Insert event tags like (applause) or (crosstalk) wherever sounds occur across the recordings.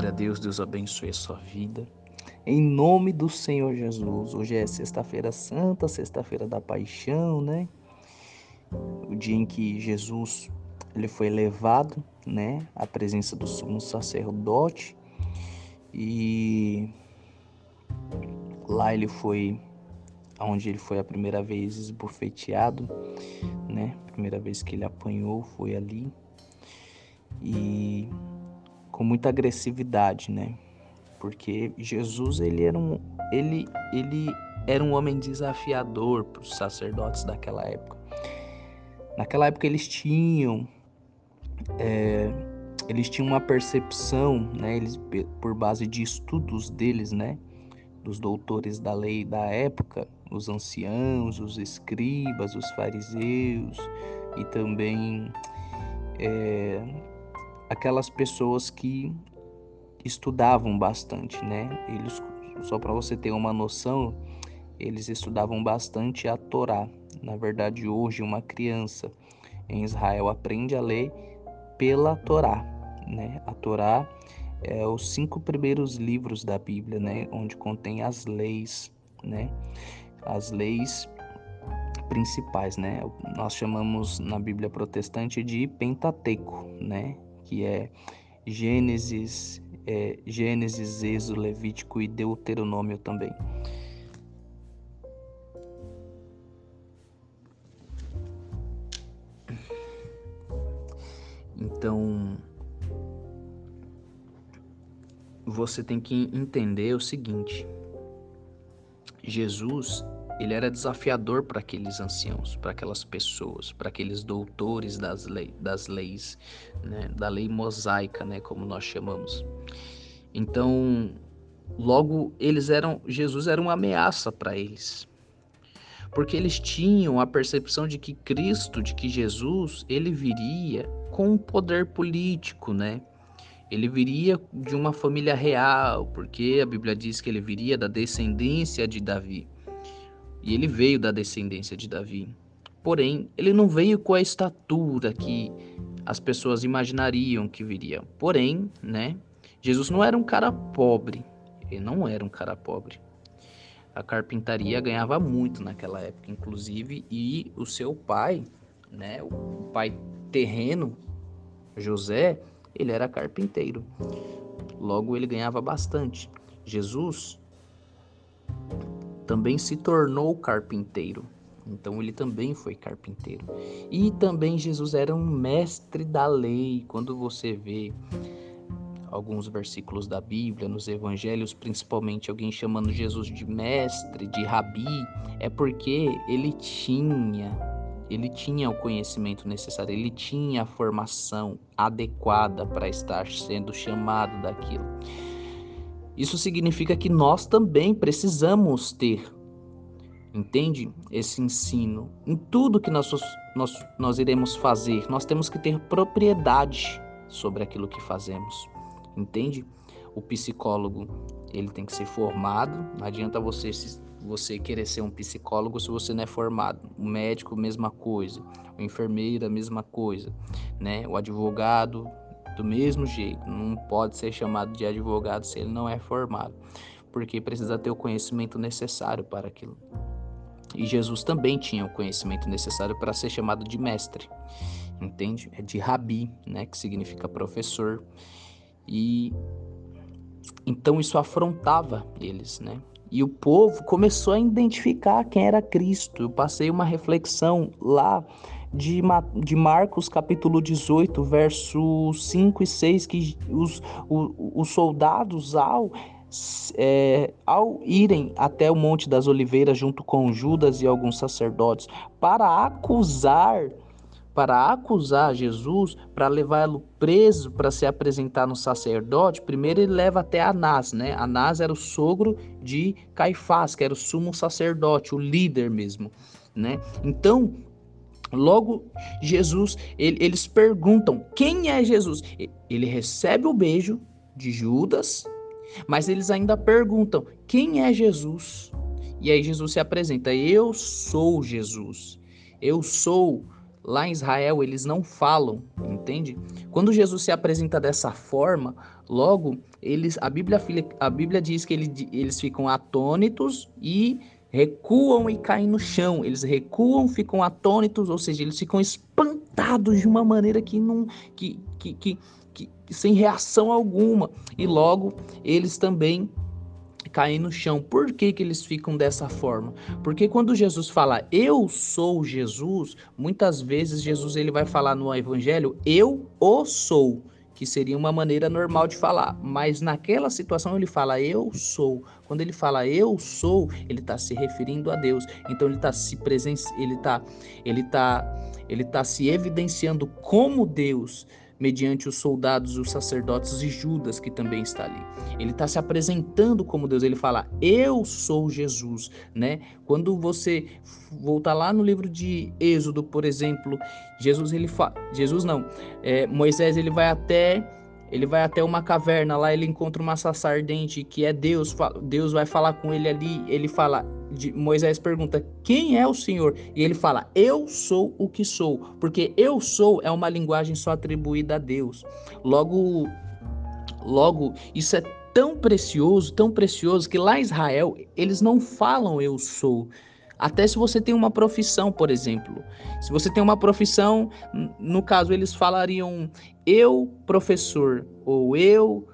Glória a Deus, Deus abençoe a sua vida. Em nome do Senhor Jesus. Hoje é sexta-feira santa, sexta-feira da paixão, né? O dia em que Jesus ele foi levado, né, à presença do sumo sacerdote e lá ele foi onde ele foi a primeira vez esbofeteado, né? primeira vez que ele apanhou foi ali e com muita agressividade, né? Porque Jesus ele era um ele ele era um homem desafiador para os sacerdotes daquela época. Naquela época eles tinham é, eles tinham uma percepção, né? Eles por base de estudos deles, né? Dos doutores da lei da época, os anciãos, os escribas, os fariseus e também é, aquelas pessoas que estudavam bastante, né? Eles, só para você ter uma noção, eles estudavam bastante a Torá. Na verdade, hoje uma criança em Israel aprende a ler pela Torá, né? A Torá é os cinco primeiros livros da Bíblia, né? Onde contém as leis, né? As leis principais, né? Nós chamamos na Bíblia protestante de Pentateuco, né? Que é Gênesis, é, Gênesis, Êxodo, Levítico e Deuteronômio também. Então, você tem que entender o seguinte: Jesus ele era desafiador para aqueles anciãos, para aquelas pessoas, para aqueles doutores das, lei, das leis, né, da lei mosaica, né, como nós chamamos. Então, logo eles eram, Jesus era uma ameaça para eles, porque eles tinham a percepção de que Cristo, de que Jesus, ele viria com um poder político, né? Ele viria de uma família real, porque a Bíblia diz que ele viria da descendência de Davi. E ele veio da descendência de Davi. Porém, ele não veio com a estatura que as pessoas imaginariam que viria. Porém, né, Jesus não era um cara pobre. Ele não era um cara pobre. A carpintaria ganhava muito naquela época, inclusive, e o seu pai, né, o pai terreno, José, ele era carpinteiro. Logo ele ganhava bastante. Jesus também se tornou carpinteiro. Então ele também foi carpinteiro. E também Jesus era um mestre da lei. Quando você vê alguns versículos da Bíblia, nos evangelhos, principalmente alguém chamando Jesus de mestre, de rabi, é porque ele tinha, ele tinha o conhecimento necessário, ele tinha a formação adequada para estar sendo chamado daquilo. Isso significa que nós também precisamos ter, entende? Esse ensino. Em tudo que nós, nós, nós iremos fazer, nós temos que ter propriedade sobre aquilo que fazemos, entende? O psicólogo, ele tem que ser formado, não adianta você você querer ser um psicólogo se você não é formado. O médico, mesma coisa. O enfermeiro, a mesma coisa. Né? O advogado, do mesmo jeito, não pode ser chamado de advogado se ele não é formado, porque precisa ter o conhecimento necessário para aquilo. E Jesus também tinha o conhecimento necessário para ser chamado de mestre, entende? É de rabi, né, que significa professor. E então isso afrontava eles, né? E o povo começou a identificar quem era Cristo. Eu passei uma reflexão lá de, de Marcos capítulo 18, versos 5 e 6, que os, os, os soldados ao é, ao irem até o Monte das Oliveiras junto com Judas e alguns sacerdotes para acusar para acusar Jesus, para levá-lo preso para se apresentar no sacerdote, primeiro ele leva até Anás, né? Anás era o sogro de Caifás, que era o sumo sacerdote, o líder mesmo, né? Então, Logo, Jesus, ele, eles perguntam quem é Jesus. Ele recebe o beijo de Judas, mas eles ainda perguntam quem é Jesus. E aí Jesus se apresenta: Eu sou Jesus. Eu sou. Lá em Israel eles não falam entende? Quando Jesus se apresenta dessa forma, logo eles a Bíblia a Bíblia diz que ele, eles ficam atônitos e recuam e caem no chão. Eles recuam, ficam atônitos, ou seja, eles ficam espantados de uma maneira que não que, que, que, que sem reação alguma. E logo eles também caem no chão. Por que, que eles ficam dessa forma? Porque quando Jesus fala eu sou Jesus, muitas vezes Jesus ele vai falar no evangelho eu o sou, que seria uma maneira normal de falar, mas naquela situação ele fala eu sou. Quando ele fala eu sou, ele está se referindo a Deus. Então ele está se ele está ele tá ele tá se evidenciando como Deus mediante os soldados, os sacerdotes e Judas, que também está ali. Ele está se apresentando como Deus, ele fala, eu sou Jesus, né? Quando você voltar lá no livro de Êxodo, por exemplo, Jesus, ele fala, Jesus não, é, Moisés, ele vai até ele vai até uma caverna, lá ele encontra uma saça ardente, que é Deus, Deus vai falar com ele ali, ele fala, Moisés pergunta: Quem é o Senhor? E ele fala: Eu sou o que sou. Porque eu sou é uma linguagem só atribuída a Deus. Logo, logo, isso é tão precioso, tão precioso, que lá em Israel eles não falam eu sou. Até se você tem uma profissão, por exemplo. Se você tem uma profissão, no caso, eles falariam eu professor, ou eu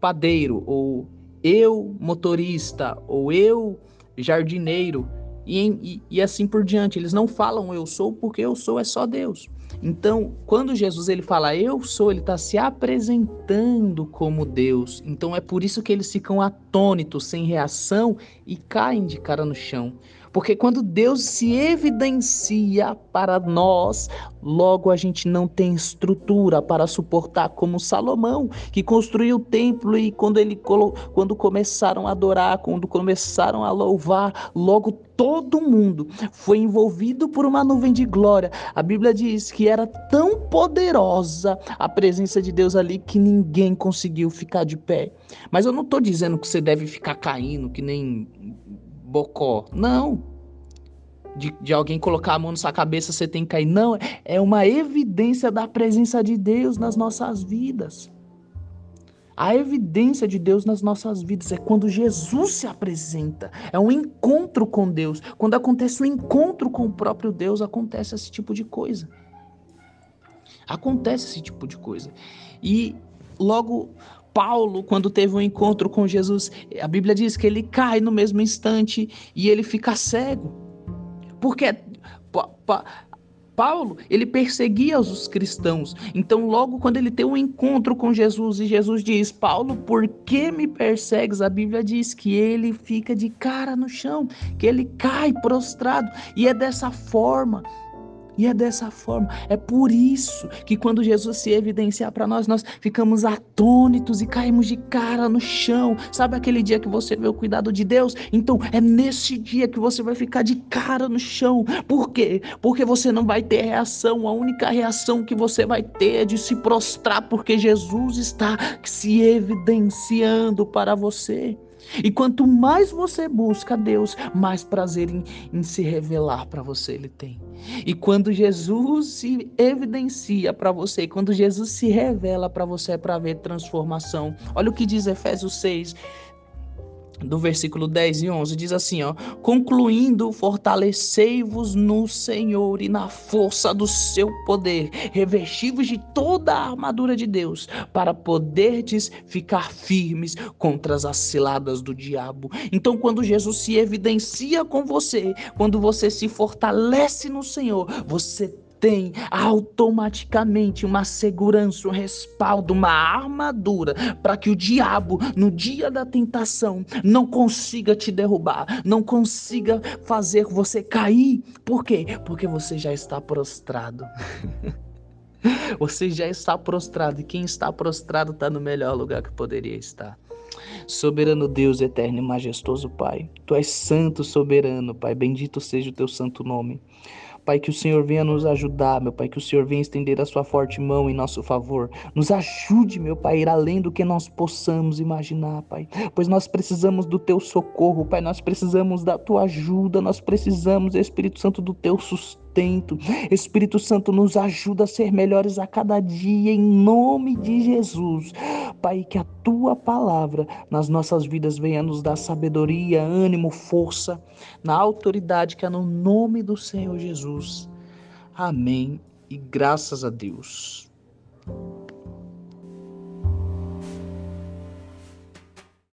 padeiro, ou eu motorista, ou eu jardineiro e, e, e, assim por diante. Eles não falam eu sou porque eu sou é só Deus. Então, quando Jesus ele fala eu sou, ele está se apresentando como Deus. Então é por isso que eles ficam atônitos, sem reação e caem de cara no chão. Porque quando Deus se evidencia para nós, logo a gente não tem estrutura para suportar, como Salomão, que construiu o templo e quando ele quando começaram a adorar, quando começaram a louvar, logo todo mundo foi envolvido por uma nuvem de glória. A Bíblia diz que era tão poderosa a presença de Deus ali que ninguém conseguiu ficar de pé. Mas eu não estou dizendo que você deve ficar caindo que nem bocó. Não. De, de alguém colocar a mão na sua cabeça, você tem que cair. Não, é uma evidência da presença de Deus nas nossas vidas. A evidência de Deus nas nossas vidas é quando Jesus se apresenta, é um encontro com Deus. Quando acontece um encontro com o próprio Deus, acontece esse tipo de coisa. Acontece esse tipo de coisa. E logo Paulo, quando teve um encontro com Jesus, a Bíblia diz que ele cai no mesmo instante e ele fica cego. Porque pa, pa, Paulo, ele perseguia os cristãos. Então, logo quando ele tem um encontro com Jesus e Jesus diz: Paulo, por que me persegues? A Bíblia diz que ele fica de cara no chão, que ele cai prostrado. E é dessa forma e é dessa forma, é por isso que quando Jesus se evidenciar para nós, nós ficamos atônitos e caímos de cara no chão. Sabe aquele dia que você vê o cuidado de Deus? Então é nesse dia que você vai ficar de cara no chão. Por quê? Porque você não vai ter reação. A única reação que você vai ter é de se prostrar, porque Jesus está se evidenciando para você. E quanto mais você busca Deus, mais prazer em, em se revelar para você ele tem. E quando Jesus se evidencia para você, quando Jesus se revela para você, é para ver transformação. Olha o que diz Efésios 6, do versículo 10 e 11, diz assim, ó: Concluindo, fortalecei-vos no Senhor e na força do seu poder, revestivos de toda a armadura de Deus, para poderdes ficar firmes contra as ciladas do diabo. Então, quando Jesus se evidencia com você, quando você se fortalece no Senhor, você tem automaticamente uma segurança, um respaldo, uma armadura para que o diabo, no dia da tentação, não consiga te derrubar, não consiga fazer você cair. Por quê? Porque você já está prostrado. (laughs) Você já está prostrado e quem está prostrado está no melhor lugar que poderia estar. Soberano Deus, eterno e majestoso Pai, Tu és santo, soberano, Pai, bendito seja o Teu santo nome. Pai, que o Senhor venha nos ajudar, meu Pai, que o Senhor venha estender a sua forte mão em nosso favor. Nos ajude, meu Pai, a ir além do que nós possamos imaginar, Pai, pois nós precisamos do teu socorro, Pai, nós precisamos da tua ajuda, nós precisamos, Espírito Santo, do teu sustento atento. Espírito Santo, nos ajuda a ser melhores a cada dia, em nome de Jesus. Pai, que a tua palavra nas nossas vidas venha nos dar sabedoria, ânimo, força, na autoridade que é no nome do Senhor Jesus. Amém e graças a Deus.